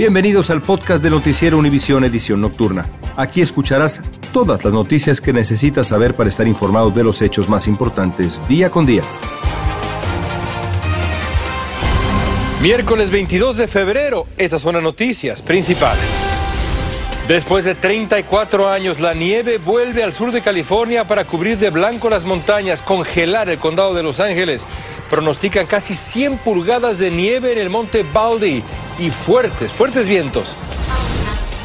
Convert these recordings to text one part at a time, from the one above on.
Bienvenidos al podcast de Noticiero Univisión Edición Nocturna. Aquí escucharás todas las noticias que necesitas saber para estar informado de los hechos más importantes día con día. Miércoles 22 de febrero, estas son las noticias principales. Después de 34 años, la nieve vuelve al sur de California para cubrir de blanco las montañas, congelar el condado de Los Ángeles. Pronostican casi 100 pulgadas de nieve en el monte Baldy y fuertes, fuertes vientos.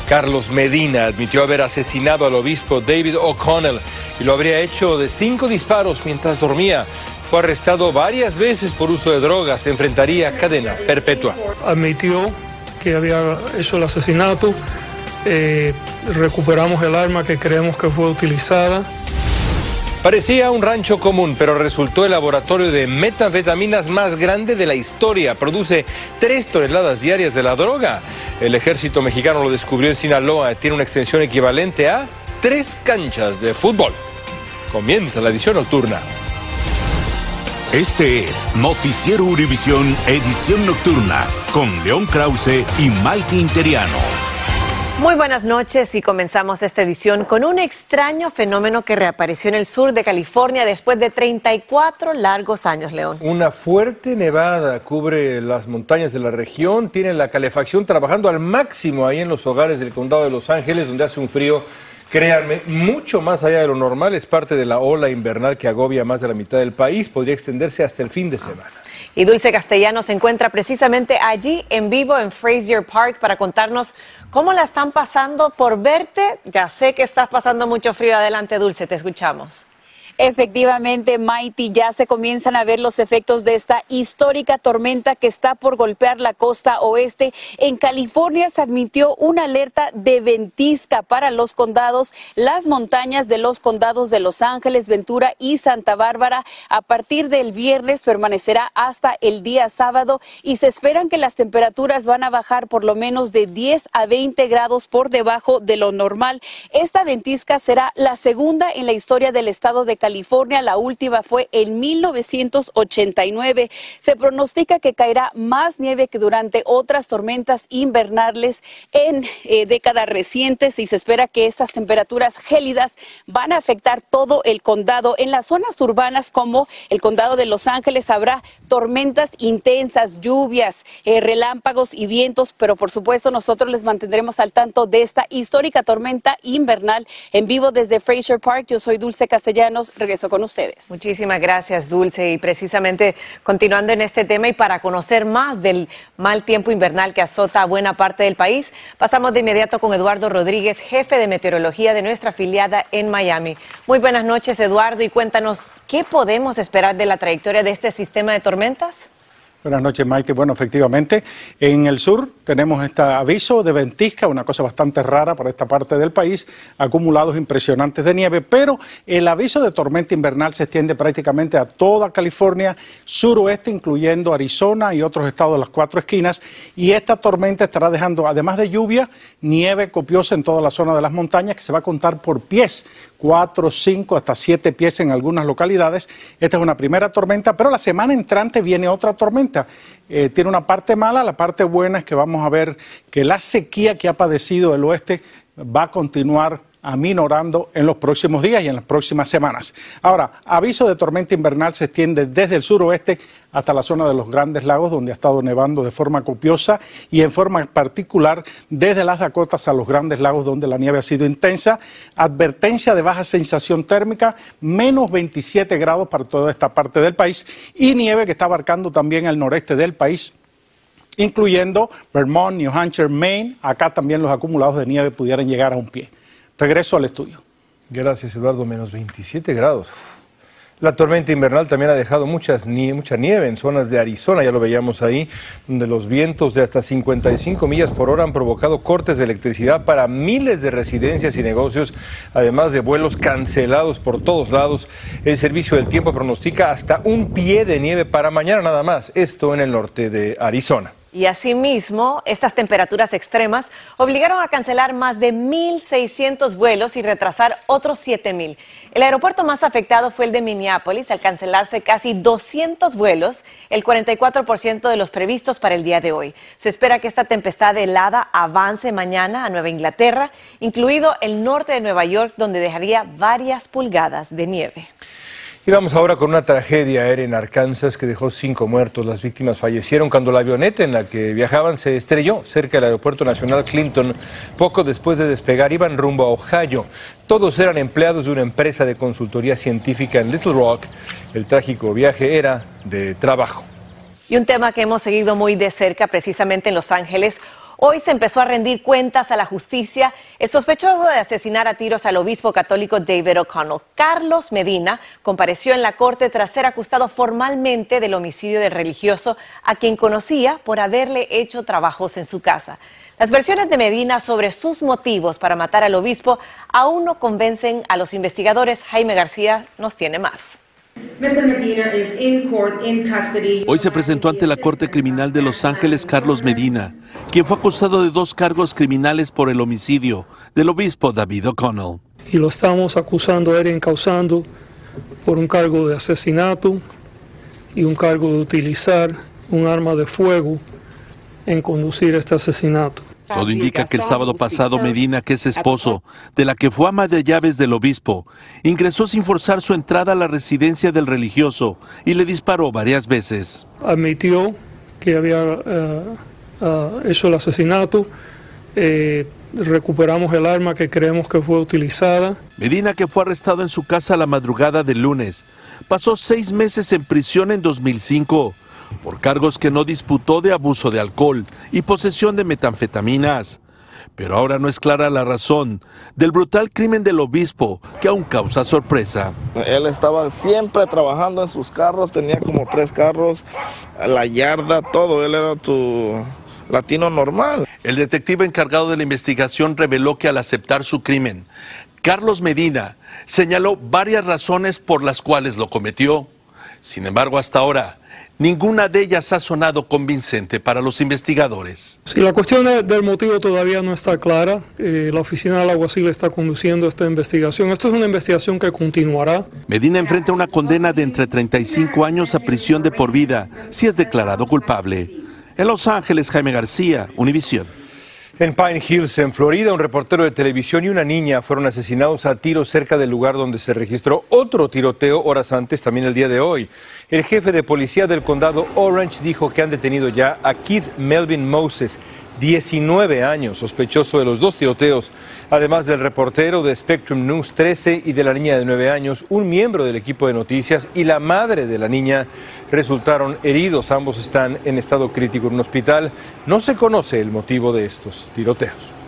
Carlos Medina admitió haber asesinado al obispo David O'Connell y lo habría hecho de cinco disparos mientras dormía. Fue arrestado varias veces por uso de drogas. Se enfrentaría cadena perpetua. Admitió que había hecho el asesinato. Eh, recuperamos el arma que creemos que fue utilizada. Parecía un rancho común, pero resultó el laboratorio de metanfetaminas más grande de la historia. Produce tres toneladas diarias de la droga. El ejército mexicano lo descubrió en Sinaloa. Tiene una extensión equivalente a tres canchas de fútbol. Comienza la edición nocturna. Este es Noticiero Univisión Edición Nocturna con León Krause y Mike Interiano. Muy buenas noches y comenzamos esta edición con un extraño fenómeno que reapareció en el sur de California después de 34 largos años, León. Una fuerte nevada cubre las montañas de la región, tiene la calefacción trabajando al máximo ahí en los hogares del condado de Los Ángeles, donde hace un frío Créanme, mucho más allá de lo normal, es parte de la ola invernal que agobia más de la mitad del país, podría extenderse hasta el fin de semana. Y Dulce Castellano se encuentra precisamente allí en vivo en Frazier Park para contarnos cómo la están pasando por verte. Ya sé que estás pasando mucho frío. Adelante, Dulce, te escuchamos. Efectivamente, Mighty, ya se comienzan a ver los efectos de esta histórica tormenta que está por golpear la costa oeste. En California se admitió una alerta de ventisca para los condados, las montañas de los condados de Los Ángeles, Ventura y Santa Bárbara. A partir del viernes permanecerá hasta el día sábado y se esperan que las temperaturas van a bajar por lo menos de 10 a 20 grados por debajo de lo normal. Esta ventisca será la segunda en la historia del estado de California. La última fue en 1989. Se pronostica que caerá más nieve que durante otras tormentas invernales en eh, décadas recientes y se espera que estas temperaturas gélidas van a afectar todo el condado. En las zonas urbanas como el condado de Los Ángeles habrá tormentas intensas, lluvias, eh, relámpagos y vientos, pero por supuesto nosotros les mantendremos al tanto de esta histórica tormenta invernal en vivo desde Fraser Park. Yo soy Dulce Castellanos regreso con ustedes. Muchísimas gracias, Dulce. Y precisamente continuando en este tema y para conocer más del mal tiempo invernal que azota a buena parte del país, pasamos de inmediato con Eduardo Rodríguez, jefe de meteorología de nuestra afiliada en Miami. Muy buenas noches, Eduardo, y cuéntanos, ¿qué podemos esperar de la trayectoria de este sistema de tormentas? Buenas noches, Maite. Bueno, efectivamente, en el sur tenemos este aviso de ventisca, una cosa bastante rara para esta parte del país, acumulados impresionantes de nieve, pero el aviso de tormenta invernal se extiende prácticamente a toda California, suroeste, incluyendo Arizona y otros estados de las cuatro esquinas, y esta tormenta estará dejando, además de lluvia, nieve copiosa en toda la zona de las montañas que se va a contar por pies, cuatro, cinco, hasta siete pies en algunas localidades. Esta es una primera tormenta, pero la semana entrante viene otra tormenta. Eh, tiene una parte mala, la parte buena es que vamos a ver que la sequía que ha padecido el oeste va a continuar aminorando en los próximos días y en las próximas semanas. Ahora, aviso de tormenta invernal se extiende desde el suroeste hasta la zona de los Grandes Lagos, donde ha estado nevando de forma copiosa y en forma particular desde las Dakotas a los Grandes Lagos, donde la nieve ha sido intensa. Advertencia de baja sensación térmica, menos 27 grados para toda esta parte del país y nieve que está abarcando también el noreste del país incluyendo Vermont, New Hampshire, Maine. Acá también los acumulados de nieve pudieran llegar a un pie. Regreso al estudio. Gracias, Eduardo. Menos 27 grados. La tormenta invernal también ha dejado muchas, mucha nieve en zonas de Arizona, ya lo veíamos ahí, donde los vientos de hasta 55 millas por hora han provocado cortes de electricidad para miles de residencias y negocios, además de vuelos cancelados por todos lados. El Servicio del Tiempo pronostica hasta un pie de nieve para mañana nada más, esto en el norte de Arizona. Y asimismo, estas temperaturas extremas obligaron a cancelar más de 1.600 vuelos y retrasar otros 7.000. El aeropuerto más afectado fue el de Minneapolis, al cancelarse casi 200 vuelos, el 44% de los previstos para el día de hoy. Se espera que esta tempestad helada avance mañana a Nueva Inglaterra, incluido el norte de Nueva York, donde dejaría varias pulgadas de nieve. Y vamos ahora con una tragedia aérea en Arkansas que dejó cinco muertos. Las víctimas fallecieron cuando la avioneta en la que viajaban se estrelló cerca del Aeropuerto Nacional Clinton. Poco después de despegar iban rumbo a Ohio. Todos eran empleados de una empresa de consultoría científica en Little Rock. El trágico viaje era de trabajo. Y un tema que hemos seguido muy de cerca precisamente en Los Ángeles. Hoy se empezó a rendir cuentas a la justicia el sospechoso de asesinar a tiros al obispo católico David O'Connell. Carlos Medina compareció en la corte tras ser acusado formalmente del homicidio del religioso a quien conocía por haberle hecho trabajos en su casa. Las versiones de Medina sobre sus motivos para matar al obispo aún no convencen a los investigadores. Jaime García nos tiene más. Hoy se presentó ante la Corte Criminal de Los Ángeles Carlos Medina, quien fue acusado de dos cargos criminales por el homicidio del obispo David O'Connell. Y lo estamos acusando a él encausando por un cargo de asesinato y un cargo de utilizar un arma de fuego en conducir este asesinato. Todo indica que el sábado pasado Medina, que es esposo de la que fue ama de llaves del obispo, ingresó sin forzar su entrada a la residencia del religioso y le disparó varias veces. Admitió que había eh, eh, hecho el asesinato. Eh, recuperamos el arma que creemos que fue utilizada. Medina, que fue arrestado en su casa la madrugada del lunes, pasó seis meses en prisión en 2005 por cargos que no disputó de abuso de alcohol y posesión de metanfetaminas. Pero ahora no es clara la razón del brutal crimen del obispo que aún causa sorpresa. Él estaba siempre trabajando en sus carros, tenía como tres carros, la yarda, todo, él era tu latino normal. El detective encargado de la investigación reveló que al aceptar su crimen, Carlos Medina señaló varias razones por las cuales lo cometió. Sin embargo, hasta ahora, Ninguna de ellas ha sonado convincente para los investigadores. Si la cuestión del motivo todavía no está clara. Eh, la oficina del alguacil está conduciendo esta investigación. Esto es una investigación que continuará. Medina enfrenta una condena de entre 35 años a prisión de por vida si es declarado culpable. En Los Ángeles, Jaime García, Univisión. En Pine Hills, en Florida, un reportero de televisión y una niña fueron asesinados a tiros cerca del lugar donde se registró otro tiroteo horas antes, también el día de hoy. El jefe de policía del condado Orange dijo que han detenido ya a Keith Melvin Moses, 19 años, sospechoso de los dos tiroteos, además del reportero de Spectrum News 13 y de la niña de 9 años, un miembro del equipo de noticias y la madre de la niña resultaron heridos. Ambos están en estado crítico en un hospital. No se conoce el motivo de estos tiroteos.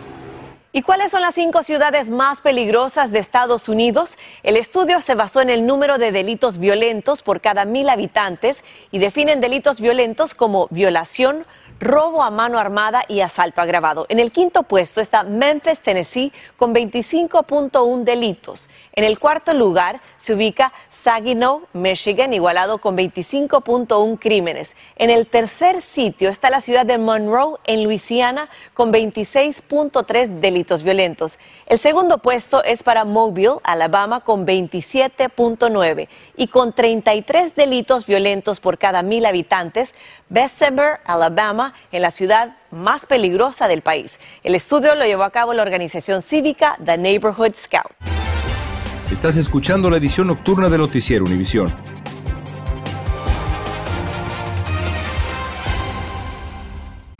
¿Y cuáles son las cinco ciudades más peligrosas de Estados Unidos? El estudio se basó en el número de delitos violentos por cada mil habitantes y definen delitos violentos como violación, robo a mano armada y asalto agravado. En el quinto puesto está Memphis, Tennessee, con 25.1 delitos. En el cuarto lugar se ubica Saginaw, Michigan, igualado con 25.1 crímenes. En el tercer sitio está la ciudad de Monroe, en Luisiana, con 26.3 delitos delitos violentos. El segundo puesto es para Mobile, Alabama, con 27.9 y con 33 delitos violentos por cada mil habitantes. Bessemer, Alabama, en la ciudad más peligrosa del país. El estudio lo llevó a cabo la organización cívica The Neighborhood Scout. Estás escuchando la edición nocturna de Noticiero Univisión.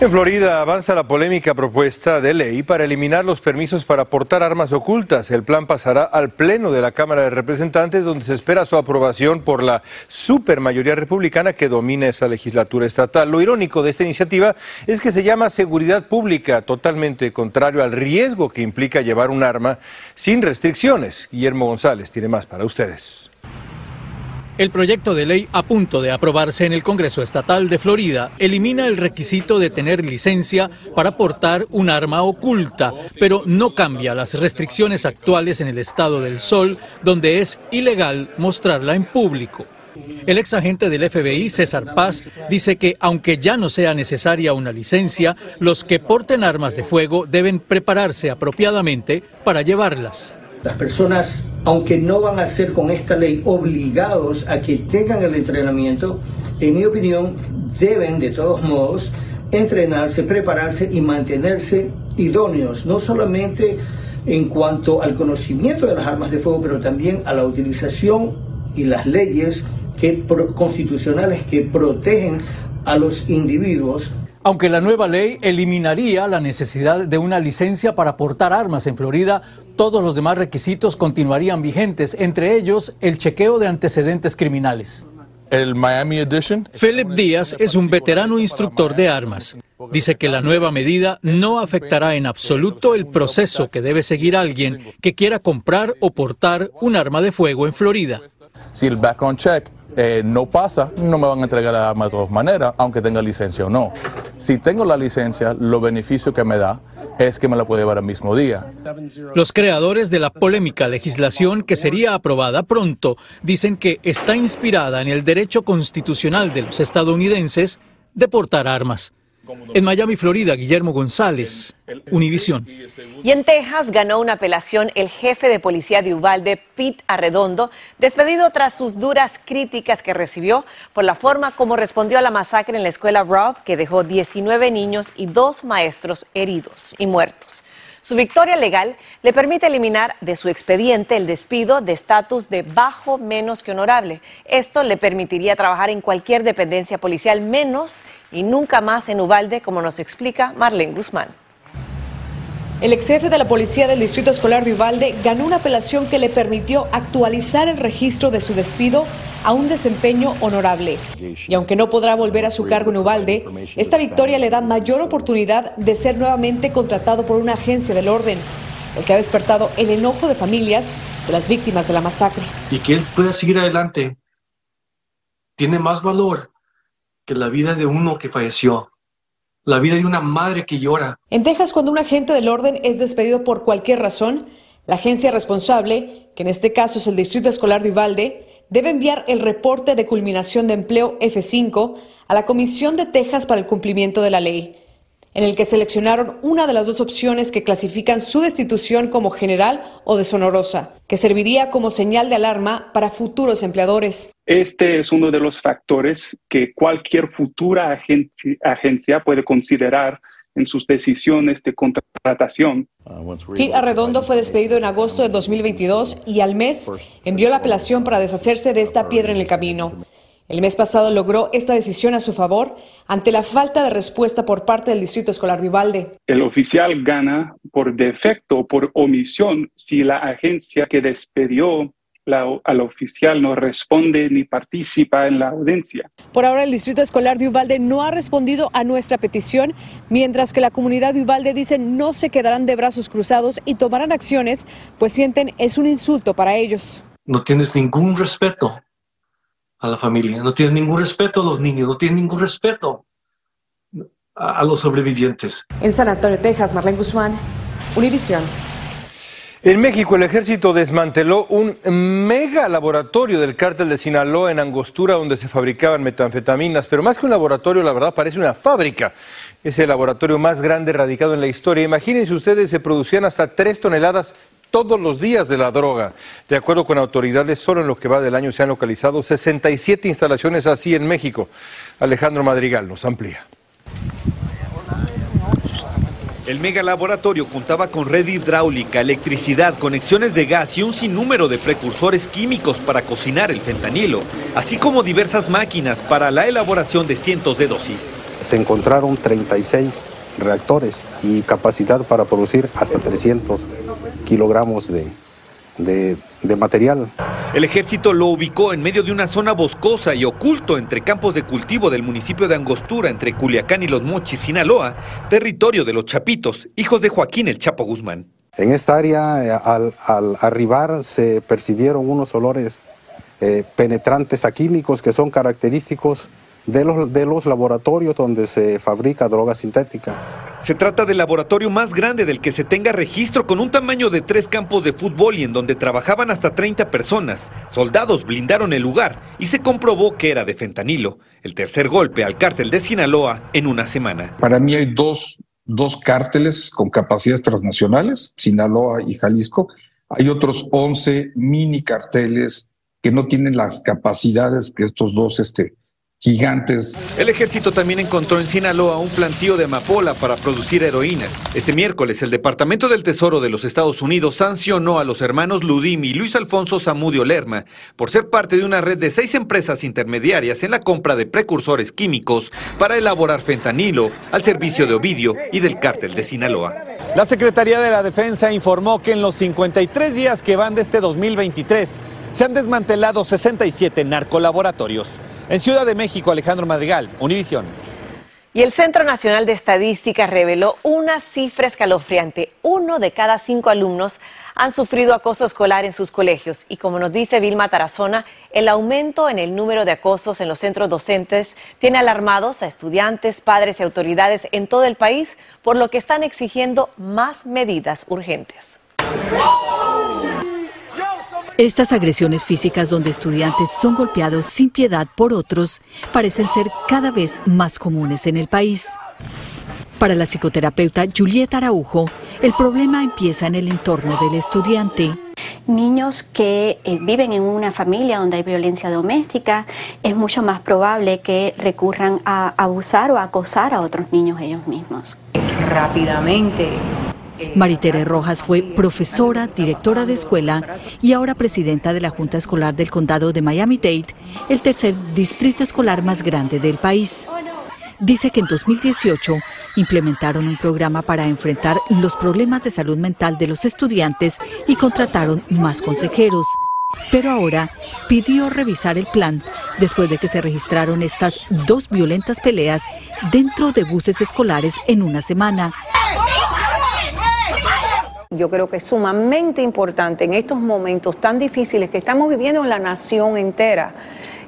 En Florida avanza la polémica propuesta de ley para eliminar los permisos para portar armas ocultas. El plan pasará al Pleno de la Cámara de Representantes, donde se espera su aprobación por la supermayoría republicana que domina esa legislatura estatal. Lo irónico de esta iniciativa es que se llama seguridad pública, totalmente contrario al riesgo que implica llevar un arma sin restricciones. Guillermo González tiene más para ustedes. El proyecto de ley a punto de aprobarse en el Congreso Estatal de Florida elimina el requisito de tener licencia para portar un arma oculta, pero no cambia las restricciones actuales en el estado del Sol, donde es ilegal mostrarla en público. El ex agente del FBI, César Paz, dice que aunque ya no sea necesaria una licencia, los que porten armas de fuego deben prepararse apropiadamente para llevarlas. Las personas, aunque no van a ser con esta ley obligados a que tengan el entrenamiento, en mi opinión, deben de todos modos entrenarse, prepararse y mantenerse idóneos, no solamente en cuanto al conocimiento de las armas de fuego, pero también a la utilización y las leyes que, constitucionales que protegen a los individuos aunque la nueva ley eliminaría la necesidad de una licencia para portar armas en Florida, todos los demás requisitos continuarían vigentes, entre ellos el chequeo de antecedentes criminales. El Miami Edition. Philip Díaz es un veterano instructor de armas. Dice que la nueva medida no afectará en absoluto el proceso que debe seguir alguien que quiera comprar o portar un arma de fuego en Florida. Si el background check eh, no pasa, no me van a entregar la arma de todas maneras, aunque tenga licencia o no. Si tengo la licencia, lo beneficio que me da es que me la puedo llevar el mismo día. Los creadores de la polémica legislación que sería aprobada pronto dicen que está inspirada en el derecho constitucional de los estadounidenses de portar armas. En Miami, Florida, Guillermo González, Univisión. Y en Texas ganó una apelación el jefe de policía de Uvalde, Pete Arredondo, despedido tras sus duras críticas que recibió por la forma como respondió a la masacre en la escuela Rob, que dejó 19 niños y dos maestros heridos y muertos. Su victoria legal le permite eliminar de su expediente el despido de estatus de bajo menos que honorable. Esto le permitiría trabajar en cualquier dependencia policial menos y nunca más en Uvalde, como nos explica Marlene Guzmán. El ex jefe de la policía del Distrito Escolar de Uvalde ganó una apelación que le permitió actualizar el registro de su despido a un desempeño honorable. Y aunque no podrá volver a su cargo en Uvalde, esta victoria le da mayor oportunidad de ser nuevamente contratado por una agencia del orden, lo que ha despertado el enojo de familias de las víctimas de la masacre. Y que él pueda seguir adelante tiene más valor que la vida de uno que falleció la vida de una madre que llora. En Texas, cuando un agente del orden es despedido por cualquier razón, La agencia responsable, que en este caso es el Distrito Escolar de Uvalde, debe enviar el reporte de culminación de empleo F5 a la Comisión de Texas para el cumplimiento de la ley, en el que seleccionaron una de las dos opciones que clasifican su destitución como general o deshonorosa, que serviría como señal de alarma para futuros empleadores. Este es uno de los factores que cualquier futura agencia, puede considerar en sus decisiones de contratación. Pete Arredondo fue despedido en agosto de 2022 y al mes envió la apelación para deshacerse de esta piedra en el camino. El mes pasado logró esta decisión a su favor ante la falta de respuesta por parte del Distrito Escolar Vivalde. El oficial gana por defecto o por omisión si la agencia que despedió al oficial no responde ni participa en la audiencia. Por ahora el Distrito Escolar de Uvalde no ha respondido a nuestra petición, mientras que la comunidad de Uvalde dice no se quedarán de brazos cruzados y tomarán acciones, pues sienten es un insulto para ellos. No tienes ningún respeto a la familia, no tienes ningún respeto a los niños, no tienes ningún respeto a, los sobrevivientes. En San Antonio, Texas, Marlene Guzmán, Univisión. En México, el ejército desmanteló un mega laboratorio del cártel de Sinaloa en Angostura, donde se fabricaban metanfetaminas. Pero más que un laboratorio, la verdad, parece una fábrica. Es el laboratorio más grande radicado en la historia. Imagínense ustedes, se producían hasta tres toneladas todos los días de la droga. De acuerdo con autoridades, solo en lo que va del año se han localizado 67 instalaciones así en México. Alejandro Madrigal nos amplía. El megalaboratorio contaba con red hidráulica, electricidad, conexiones de gas y un sinnúmero de precursores químicos para cocinar el fentanilo, así como diversas máquinas para la elaboración de cientos de dosis. Se encontraron 36 reactores y capacidad para producir hasta 300 kilogramos de, de, material. El ejército lo ubicó en medio de una zona boscosa y oculto entre campos de cultivo del municipio de Angostura, entre Culiacán y Los Mochis, Sinaloa, territorio de los Chapitos, hijos de Joaquín el Chapo Guzmán. En esta área, eh, al, arribar, se percibieron unos olores eh, penetrantes a químicos que son característicos de los, de los laboratorios donde se fabrica droga sintética. Se trata del laboratorio más grande del que se tenga registro con un tamaño de tres campos de fútbol y en donde trabajaban hasta 30 personas. Soldados blindaron el lugar y se comprobó que era de fentanilo, el tercer golpe al cártel de Sinaloa en una semana. Para mí hay dos, dos cárteles con capacidades transnacionales, Sinaloa y Jalisco. Hay otros 11 mini carteles que no tienen las capacidades que estos dos este, gigantes. El ejército también encontró en Sinaloa un plantío de amapola para producir heroína. Este miércoles, el Departamento del Tesoro de los Estados Unidos sancionó a los hermanos Ludim y Luis Alfonso Zamudio Lerma por ser parte de una red de seis empresas intermediarias en la compra de precursores químicos para elaborar fentanilo al servicio de Ovidio y del cártel de Sinaloa. La Secretaría de la Defensa informó que en los 53 días que van de este 2023 se han desmantelado 67 narcolaboratorios. En Ciudad de México, Alejandro Madrigal, Univisión. Y el Centro Nacional de Estadística reveló una cifra escalofriante. Uno de cada cinco alumnos han sufrido acoso escolar en sus colegios. Y como nos dice Vilma Tarazona, el aumento en el número de acosos en los centros docentes tiene alarmados a estudiantes, padres y autoridades en todo el país, por lo que están exigiendo más medidas urgentes. Estas agresiones físicas donde estudiantes son golpeados sin piedad por otros parecen ser cada vez más comunes en el país. Para la psicoterapeuta Julieta Araujo, el problema empieza en el entorno del estudiante. Niños que eh, viven en una familia donde hay violencia doméstica, es mucho más probable que recurran a abusar o acosar a otros niños ellos mismos. Rápidamente Maritere Rojas fue profesora, directora de escuela y ahora presidenta de la Junta Escolar del Condado de Miami-Dade, el tercer distrito escolar más grande del país. Dice que en 2018 implementaron un programa para enfrentar los problemas de salud mental de los estudiantes y contrataron más consejeros. Pero ahora pidió revisar el plan después de que se registraron estas dos violentas peleas dentro de buses escolares en una semana. Yo creo que es sumamente importante en estos momentos tan difíciles que estamos viviendo en la nación entera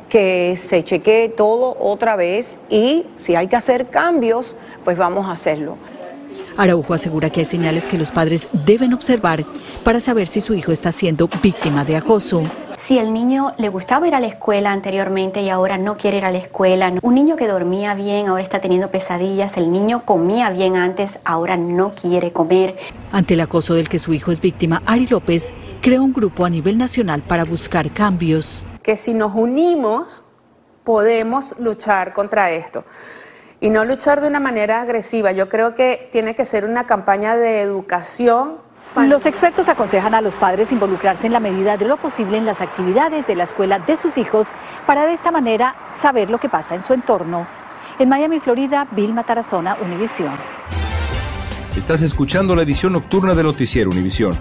que se chequee todo otra vez y si hay que hacer cambios, pues vamos a hacerlo. Araujo asegura que hay señales que los padres deben observar para saber si su hijo está siendo víctima de acoso. Si el niño le gustaba ir a la escuela anteriormente y ahora no quiere ir a la escuela, un niño que dormía bien ahora está teniendo pesadillas, el niño comía bien antes, ahora no quiere comer. Ante el acoso del que su hijo es víctima, Ari López creó un grupo a nivel nacional para buscar cambios. Que si nos unimos, podemos luchar contra esto y no luchar de una manera agresiva. Yo creo que tiene que ser una campaña de educación. Los expertos aconsejan a los padres involucrarse en la medida de lo posible en las actividades de la escuela de sus hijos para de esta manera saber lo que pasa en su entorno. En Miami, Florida, Vilma Tarazona, Univisión. Estás escuchando la edición nocturna de Noticiero Univisión.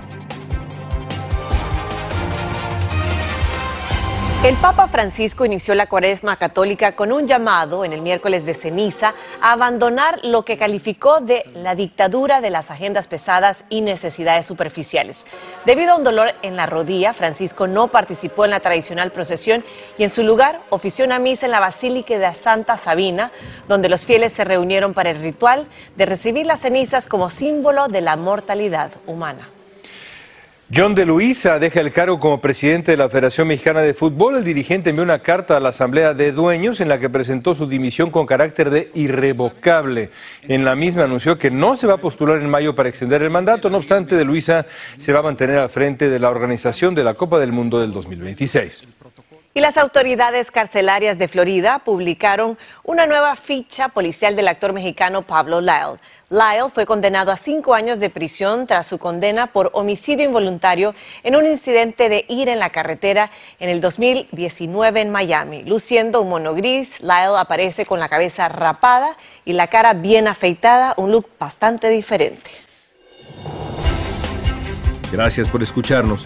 El Papa Francisco inició la cuaresma católica con un llamado en el miércoles de ceniza a abandonar lo que calificó de la dictadura de las agendas pesadas y necesidades superficiales. Debido a un dolor en la rodilla, Francisco no participó en la tradicional procesión y en su lugar ofició una misa en la Basílica de Santa Sabina, donde los fieles se reunieron para el ritual de recibir las cenizas como símbolo de la mortalidad humana. John de Luisa deja el cargo como presidente de la Federación Mexicana de Fútbol. El dirigente envió una carta a la Asamblea de Dueños en la que presentó su dimisión con carácter de irrevocable. En la misma anunció que no se va a postular en mayo para extender el mandato. No obstante, de Luisa se va a mantener al frente de la organización de la Copa del Mundo del 2026. Y las autoridades carcelarias de Florida publicaron una nueva ficha policial del actor mexicano Pablo Lyle. Lyle fue condenado a cinco años de prisión tras su condena por homicidio involuntario en un incidente de ir en la carretera en el 2019 en Miami. Luciendo un mono gris, Lyle aparece con la cabeza rapada y la cara bien afeitada, un look bastante diferente. Gracias por escucharnos.